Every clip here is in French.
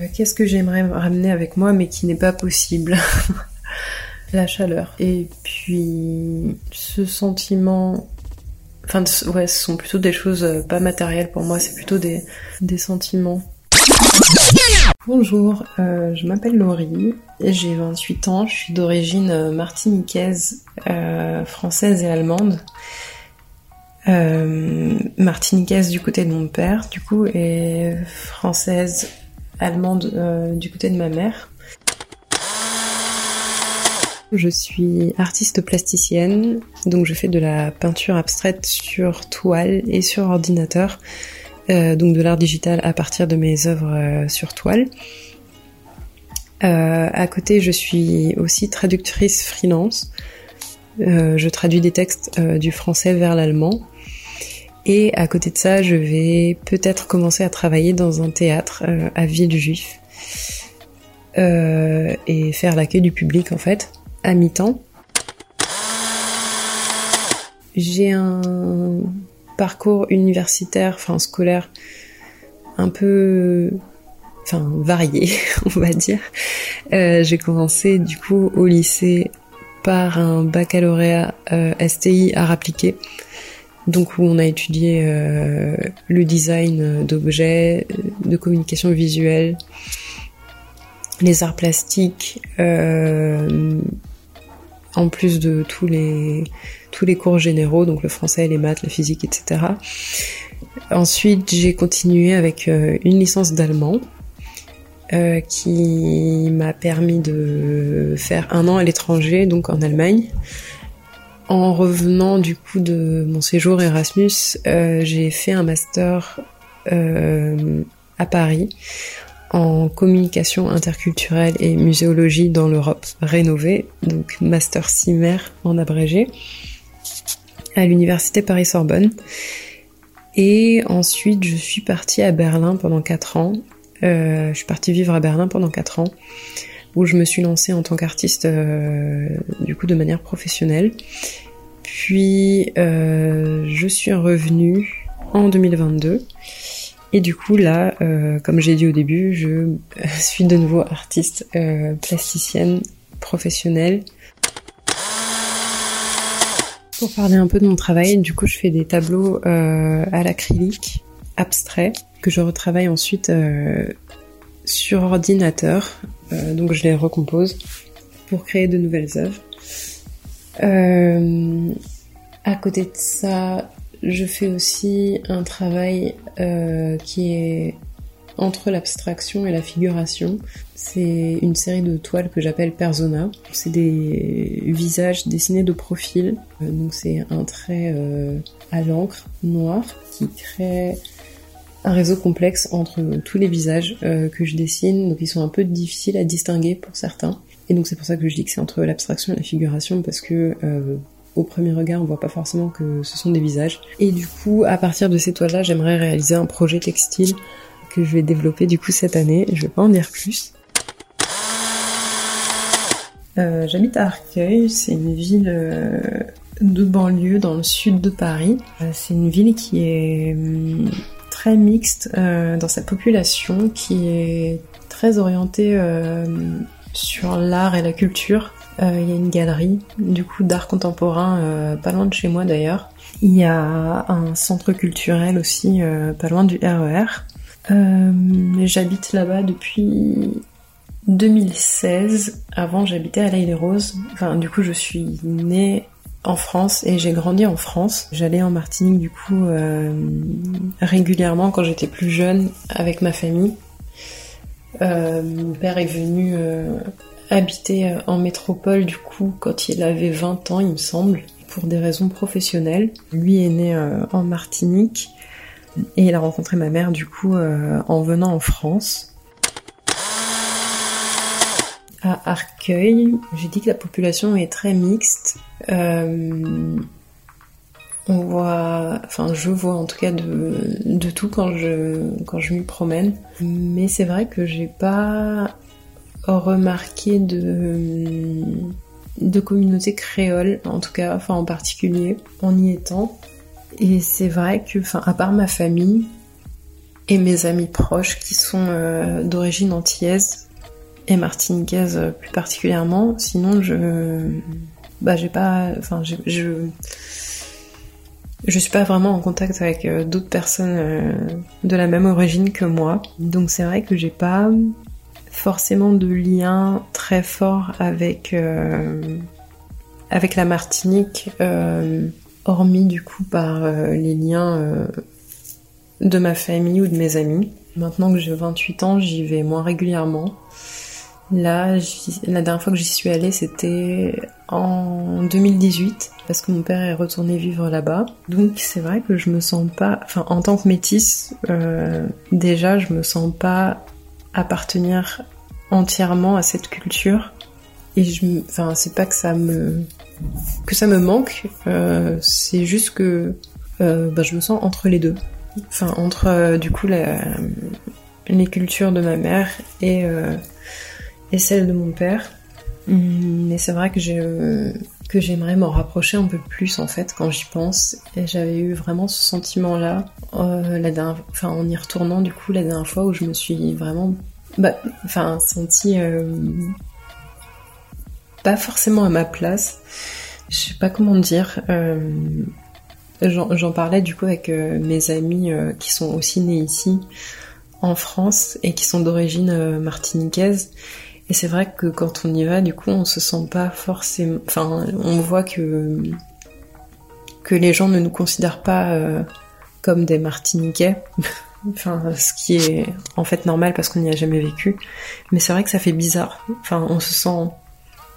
Euh, qu'est-ce que j'aimerais ramener avec moi mais qui n'est pas possible? La chaleur. Et puis ce sentiment... Enfin ouais, ce sont plutôt des choses euh, pas matérielles pour moi, c'est plutôt des, des sentiments. Bonjour, euh, je m'appelle Laurie, j'ai 28 ans, je suis d'origine martiniquaise, française et allemande. martiniquaise du côté de mon père, du coup, et française allemande euh, du côté de ma mère. Je suis artiste plasticienne, donc je fais de la peinture abstraite sur toile et sur ordinateur, euh, donc de l'art digital à partir de mes œuvres euh, sur toile. à côté, je suis aussi traductrice freelance. je traduis des textes du français vers l'allemand et à côté de ça, je vais peut-être commencer à travailler dans un théâtre euh, à Villejuif euh, et faire l'accueil du public en fait, à mi-temps. J'ai un parcours universitaire, enfin scolaire, un peu, enfin varié, on va dire. Euh, j'ai commencé du coup au lycée par un baccalauréat STI à appliqué donc où on a étudié euh, le design d'objets, de communication visuelle, les arts plastiques, euh, en plus de tous les tous les cours généraux, donc le français, les maths, la physique, etc. Ensuite, j'ai continué avec euh, une licence d'allemand qui m'a permis de faire un an à l'étranger, donc en Allemagne. En revenant du coup de mon séjour Erasmus, euh, j'ai fait un master euh, à Paris en communication interculturelle et muséologie dans l'Europe rénovée, donc master CIMER en abrégé, à l'université Paris-Sorbonne. Et ensuite, je suis partie à Berlin pendant 4 ans. Euh, je suis partie vivre à Berlin pendant 4 ans où je me suis lancée en tant qu'artiste euh, du coup de manière professionnelle. Puis euh, je suis revenue en 2022 et du coup là, euh, comme j'ai dit au début, je suis de nouveau artiste plasticienne professionnelle. Pour parler un peu de mon travail, du coup je fais des tableaux à l'acrylique abstrait que je retravaille ensuite sur ordinateur euh, donc je les recompose pour créer de nouvelles œuvres. Euh, à côté de ça, je fais aussi un travail euh, qui est entre l'abstraction et la figuration. C'est une série de toiles que j'appelle persona. C'est des visages dessinés de profil. donc c'est un trait à l'encre noir qui crée un réseau complexe entre tous les visages euh, que je dessine, donc ils sont un peu difficiles à distinguer pour certains. Et donc c'est pour ça que je dis que c'est entre l'abstraction et la figuration, parce que euh, au premier regard on voit pas forcément que ce sont des visages. Et du coup, à partir de ces toiles-là, j'aimerais réaliser un projet textile que je vais développer du coup cette année. Je vais pas en dire plus. Euh, J'habite à Arcueil, c'est une ville euh, de banlieue dans le sud de Paris. c'est une ville qui est hum, très mixte euh, dans sa population qui est très orientée euh, sur l'art et la culture. Euh, il y a une galerie du coup d'art contemporain pas loin de chez moi d'ailleurs. Il y a un centre culturel aussi pas loin du RER. E j'habite là-bas depuis 2016. Avant, j'habitais à l'Aïle Rose. Enfin, du coup, je suis née en France et j'ai grandi en France. J'allais en Martinique du coup euh, régulièrement quand j'étais plus jeune avec ma famille. Euh, mon père est venu euh, habiter en métropole du coup quand il avait 20 ans il me semble pour des raisons professionnelles. Lui est né en Martinique et il a rencontré ma mère du coup en venant en France Arcueil, j'ai dit que la population est très mixte. Euh, on voit, enfin je vois en tout cas de, tout quand je, quand je m'y promène. Mais c'est vrai que j'ai pas remarqué de, de communauté créole, en tout cas, enfin en particulier, en y étant. Et c'est vrai que, enfin, à part ma famille, et mes amis proches qui sont euh, d'origine antillaise et martiniquaise plus particulièrement. Sinon, je, bah, j'ai pas, enfin, je, je, je suis pas vraiment en contact avec euh, d'autres personnes euh, de la même origine que moi. Donc c'est vrai que j'ai pas forcément de lien très fort avec avec la Martinique, hormis du coup par les liens de ma famille ou de mes amis. Maintenant que j'ai 28 ans, j'y vais moins régulièrement. Là, la dernière fois que j'y suis allée, c'était en 2018, parce que mon père est retourné vivre là-bas. Donc c'est vrai que je me sens pas, enfin en tant que métisse, euh, déjà je me sens pas appartenir entièrement à cette culture. Et je, enfin c'est pas que ça me que ça me manque, euh, c'est juste que bah, je me sens entre les deux enfin entre du coup les cultures de ma mère et, et celles de mon père. Mm, mais c'est vrai que euh, que j'aimerais m'en rapprocher un peu plus en fait quand j'y pense. Et j'avais eu vraiment ce sentiment-là la dernière, enfin en y retournant du coup la dernière fois où je me suis vraiment, bah, enfin senti pas forcément à ma place. Je sais pas comment dire. J'en parlais du coup avec euh, mes amis euh, qui sont aussi nés ici en France et qui sont d'origine euh, martiniquaise. Et c'est vrai que quand on y va, du coup, on se sent pas forcément. Enfin, on voit que que les gens ne nous considèrent pas comme des Martiniquais. enfin, ce qui est en fait normal parce qu'on n'y a jamais vécu. Mais c'est vrai que ça fait bizarre. Enfin, on se sent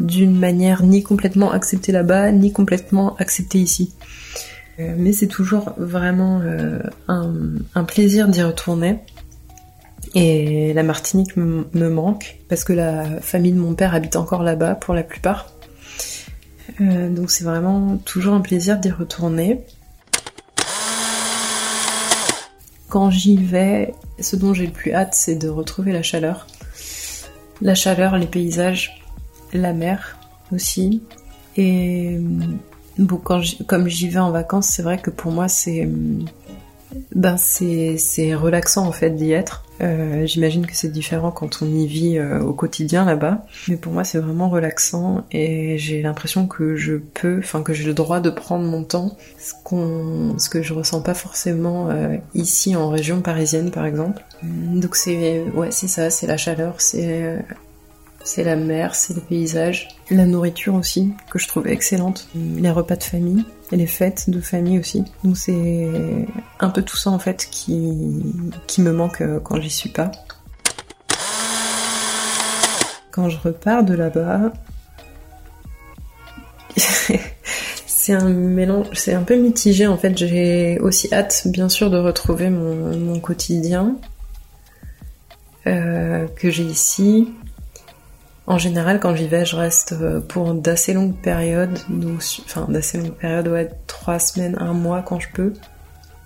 d'une manière ni complètement accepté là-bas, ni complètement accepté ici. Euh, mais c'est toujours vraiment euh, un, plaisir d'y retourner. Et la Martinique me manque parce que la famille de mon père habite encore là-bas pour la plupart. Euh, donc c'est vraiment toujours un plaisir d'y retourner. Quand j'y vais, ce dont j'ai le plus hâte, c'est de retrouver la chaleur. La chaleur, les paysages, la mer aussi. Et comme j'y vais en vacances, c'est vrai que pour moi c'est ben c'est relaxant en fait d'y être. Euh, J'imagine que c'est différent quand on y vit euh, au quotidien là-bas, mais pour moi c'est vraiment relaxant et j'ai l'impression que je peux, enfin que j'ai le droit de prendre mon temps, ce ce que je ressens pas forcément euh, ici en région parisienne par exemple. Donc c'est ouais c'est ça, c'est la chaleur, c'est c'est la mer, c'est les paysages, la nourriture aussi, que je trouve excellente, les repas de famille et les fêtes de famille aussi. Donc c'est un peu tout ça en fait qui, qui me manque euh, quand j'y suis pas. Quand je repars de là-bas, c'est un mélange, c'est un peu mitigé en fait. J'ai aussi hâte, bien sûr, de retrouver mon, quotidien euh, que j'ai ici, en général, quand j'y vais, je reste euh, pour d'assez longues périodes, donc, enfin d'assez longues périodes, ouais, trois semaines, un mois quand je peux.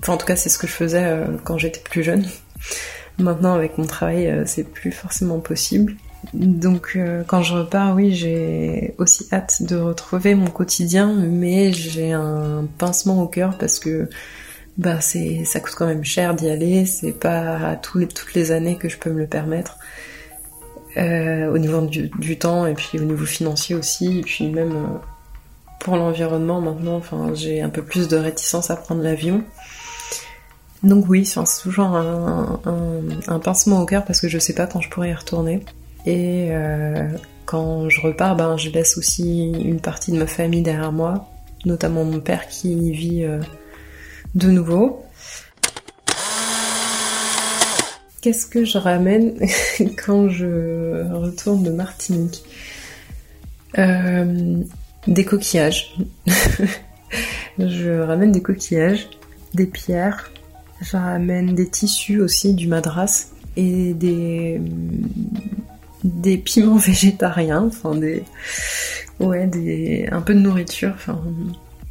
Enfin, en tout cas, c'est ce que je faisais euh, quand j'étais plus jeune. Maintenant, avec mon travail, euh, c'est plus forcément possible. Donc, quand je repars, oui, j'ai aussi hâte de retrouver mon quotidien, mais j'ai un pincement au cœur parce que bah c'est ça coûte quand même cher d'y aller. C'est pas toutes les années que je peux me le permettre. Euh, au niveau du, temps et puis au niveau financier aussi, et puis même euh, pour l'environnement maintenant, enfin j'ai un peu plus de réticence à prendre l'avion. Donc oui, c'est toujours un, pincement au cœur parce que je sais pas quand je pourrai y retourner. Et euh, quand je repars, ben je laisse aussi une partie de ma famille derrière moi, notamment mon père qui vit de nouveau. Qu'est-ce que je ramène quand je retourne de Martinique euh, Des coquillages. je ramène des coquillages, des pierres. Je ramène des tissus aussi, du madras et des des piments végétariens, enfin ouais des un peu de nourriture, enfin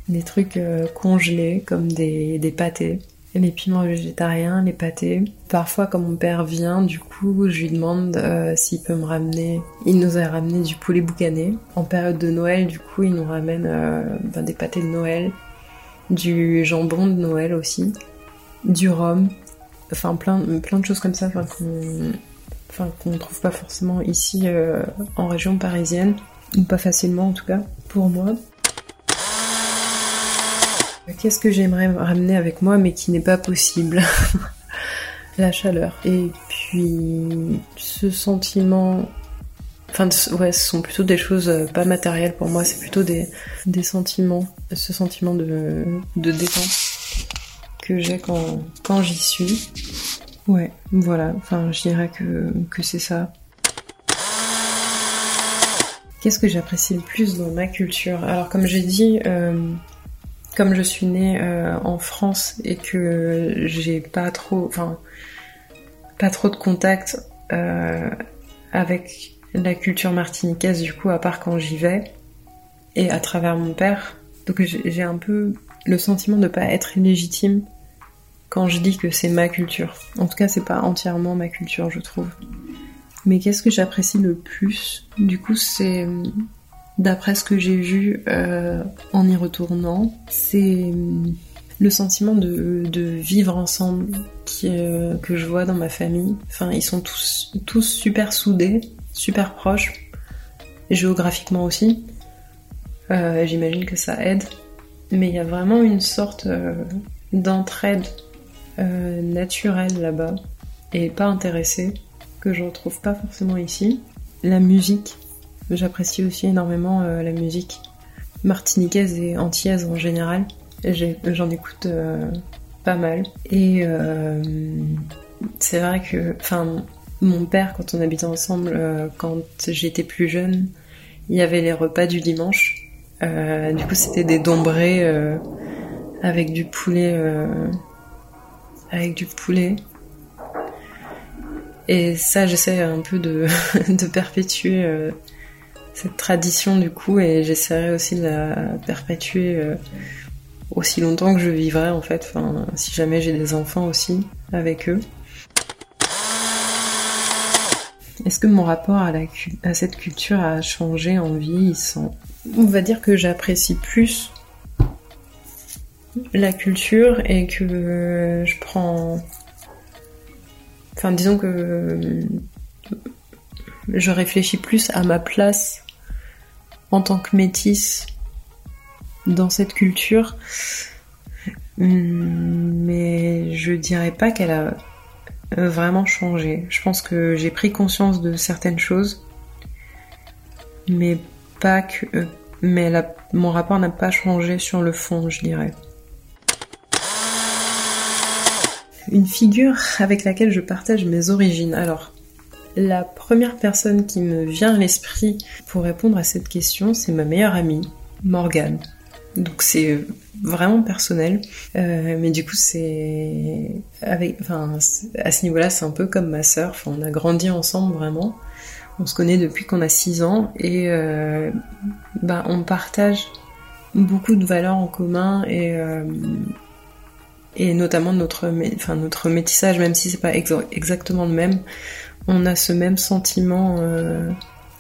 des trucs euh, congelés comme des des pâtés les piments végétariens, les pâtés. Parfois, quand mon père vient, du coup, je lui demande euh, s'il peut me ramener. Il nous a ramené du poulet boucané. En période de Noël, du coup, il nous ramène euh, ben, des pâtés de Noël, du jambon de Noël aussi, du rhum enfin plein, de choses comme ça, enfin qu'on qu'on trouve pas forcément ici euh, en région parisienne, ou pas facilement en tout cas, pour moi. Qu'est-ce que j'aimerais ramener avec moi mais qui n'est pas possible? La chaleur. Et puis ce sentiment Enfin, ouais, ce sont plutôt des choses euh, pas matérielles pour moi, c'est plutôt des, des sentiments, ce sentiment de, de détente que j'ai quand, quand j'y suis. Ouais, voilà, enfin, je dirais que, que c'est ça. Qu'est-ce que j'apprécie le plus dans ma culture? Alors, comme j'ai dit, euh, comme je suis née euh, en France et que j'ai pas trop, enfin, pas trop de contact euh, avec la culture martiniquaise du coup à part quand j'y vais et à travers mon père. Donc j'ai un peu le sentiment de pas être légitime quand je dis que c'est ma culture. En tout cas, c'est pas entièrement ma culture, je trouve. Mais qu'est-ce que j'apprécie le plus Du coup, c'est d'après ce que j'ai vu euh, en y retournant, c'est le sentiment de, vivre ensemble euh, que je vois dans ma famille. Enfin, ils sont tous, super soudés super proches, géographiquement aussi. Euh, j'imagine que ça aide. Mais il y a vraiment une sorte d'entraide naturelle là-bas et pas intéressée que je retrouve pas forcément ici. La musique, j'apprécie aussi énormément la musique martiniquaise et antillaise en général. J'en écoute pas mal. Et c'est vrai que, enfin, mon père, quand on habitait ensemble, euh, quand j'étais plus jeune, il y avait les repas du dimanche. Euh, du coup, c'était des dombrés euh, avec du poulet, avec du poulet. Et ça, j'essaie un peu de, de perpétuer cette tradition du coup, et j'essaierai aussi de la perpétuer aussi longtemps que je vivrai en fait. Si jamais j'ai des enfants aussi avec eux. Est-ce que mon rapport à, à cette culture a changé en vieillissant On va dire que j'apprécie plus la culture et que je prends... Enfin, disons que je réfléchis plus à ma place en tant que métisse dans cette culture. Mais je dirais pas qu'elle a euh, vraiment changé. Je pense que j'ai pris conscience de certaines choses, mais pas que. Euh, mais mon rapport n'a pas changé sur le fond, je dirais. Une figure avec laquelle je partage mes origines. Alors, la première personne qui me vient à l'esprit pour répondre à cette question, c'est ma meilleure amie, Morgane. Donc c'est vraiment personnel, euh, mais du coup c'est enfin à ce niveau-là c'est un peu comme ma sœur. Enfin, on a grandi ensemble vraiment. On se connaît depuis qu'on a 6 ans et euh, bah, on partage beaucoup de valeurs en commun et euh, et notamment notre enfin notre métissage même si c'est pas exactement le même on a ce même sentiment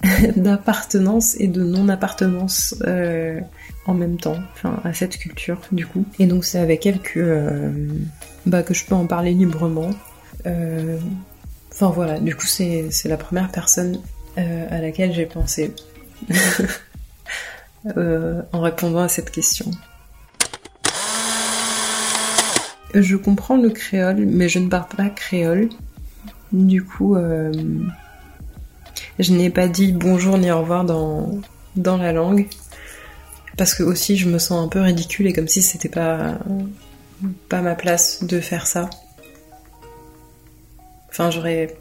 d'appartenance et de non-appartenance euh, en même temps, enfin à cette culture du coup. Et donc c'est avec elle que, euh, bah, que je peux en parler librement. Euh, enfin voilà, du coup c'est la première personne à laquelle j'ai pensé en répondant à cette question. Je comprends le créole, mais je ne parle pas créole. Du coup, je n'ai pas dit bonjour ni au revoir dans, dans la langue. Parce que aussi je me sens un peu ridicule et comme si c'était pas, pas ma place de faire ça. Enfin, j'aurais.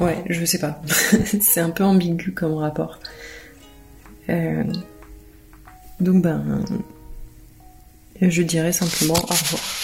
Ouais, je sais pas. C'est un peu ambigu comme rapport. Euh, donc ben. Je dirais simplement au revoir.